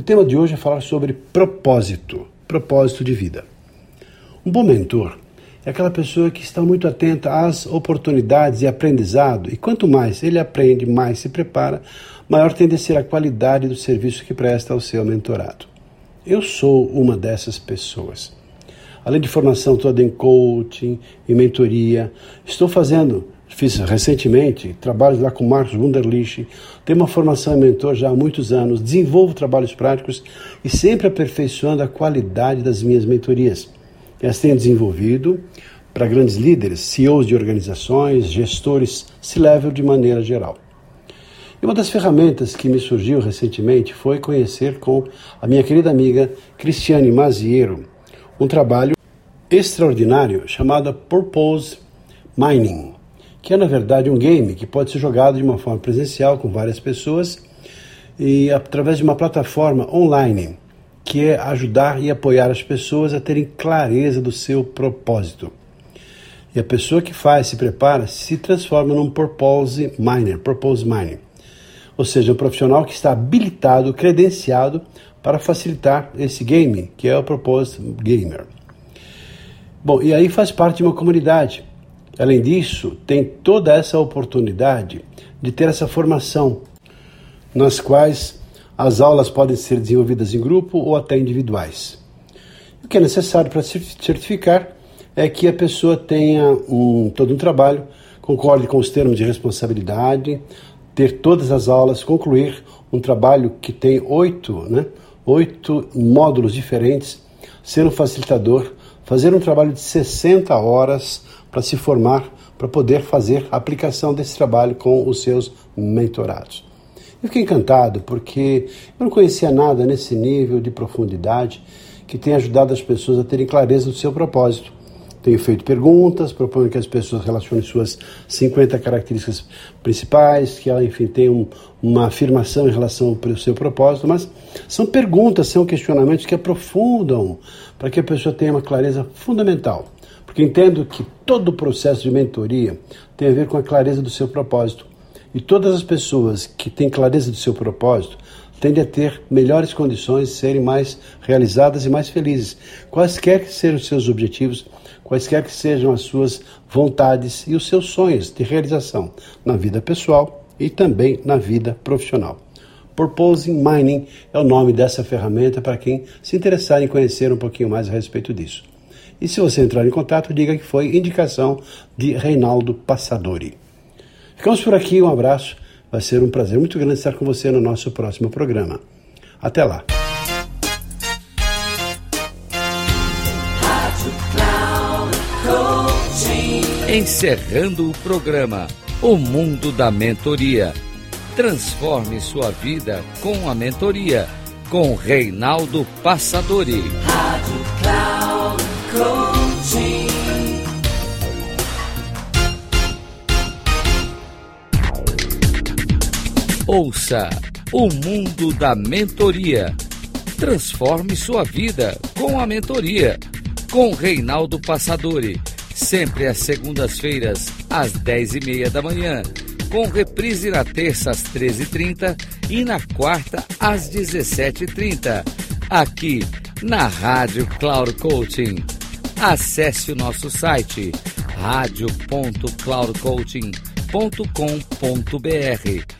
O tema de hoje é falar sobre propósito, propósito de vida. Um bom mentor é aquela pessoa que está muito atenta às oportunidades e aprendizado, e quanto mais ele aprende, mais se prepara, maior tende a ser a qualidade do serviço que presta ao seu mentorado. Eu sou uma dessas pessoas além de formação toda em coaching e mentoria. Estou fazendo, fiz recentemente, trabalhos lá com Marcos Wunderlich, tenho uma formação em mentor já há muitos anos, desenvolvo trabalhos práticos e sempre aperfeiçoando a qualidade das minhas mentorias. Elas tenho desenvolvido para grandes líderes, CEOs de organizações, gestores, C-level de maneira geral. E uma das ferramentas que me surgiu recentemente foi conhecer com a minha querida amiga Cristiane Maziero, um trabalho extraordinário chamado Purpose Mining, que é na verdade um game que pode ser jogado de uma forma presencial com várias pessoas e através de uma plataforma online, que é ajudar e apoiar as pessoas a terem clareza do seu propósito. E a pessoa que faz, se prepara, se transforma num purpose miner, purpose mining. Ou seja, um profissional que está habilitado, credenciado para facilitar esse game, que é o Proposed Gamer. Bom, e aí faz parte de uma comunidade. Além disso, tem toda essa oportunidade de ter essa formação, nas quais as aulas podem ser desenvolvidas em grupo ou até individuais. O que é necessário para certificar é que a pessoa tenha um, todo um trabalho, concorde com os termos de responsabilidade, ter todas as aulas, concluir um trabalho que tem oito, né, oito módulos diferentes, ser um facilitador, fazer um trabalho de 60 horas para se formar, para poder fazer a aplicação desse trabalho com os seus mentorados. Eu fiquei encantado porque eu não conhecia nada nesse nível de profundidade que tem ajudado as pessoas a terem clareza do seu propósito tenho feito perguntas, proponho que as pessoas relacionem suas 50 características principais, que ela, enfim, tenha um, uma afirmação em relação ao seu propósito, mas são perguntas, são questionamentos que aprofundam para que a pessoa tenha uma clareza fundamental. Porque entendo que todo o processo de mentoria tem a ver com a clareza do seu propósito. E todas as pessoas que têm clareza do seu propósito tendem a ter melhores condições serem mais realizadas e mais felizes. Quaisquer que sejam os seus objetivos, quaisquer que sejam as suas vontades e os seus sonhos de realização na vida pessoal e também na vida profissional. Purposing Mining é o nome dessa ferramenta para quem se interessar em conhecer um pouquinho mais a respeito disso. E se você entrar em contato, diga que foi indicação de Reinaldo Passadori. Ficamos por aqui, um abraço. Vai ser um prazer muito grande estar com você no nosso próximo programa. Até lá! Encerrando o programa O Mundo da Mentoria. Transforme sua vida com a mentoria com Reinaldo Passadori. Rádio Cloud Coaching. Ouça o Mundo da Mentoria. Transforme sua vida com a mentoria. Com Reinaldo Passadori. Sempre às segundas-feiras, às 10h30 da manhã, com reprise na terça às 13h30 e na quarta às 17h30, aqui na Rádio Cloud Coaching. Acesse o nosso site radio.cloudcoaching.com.br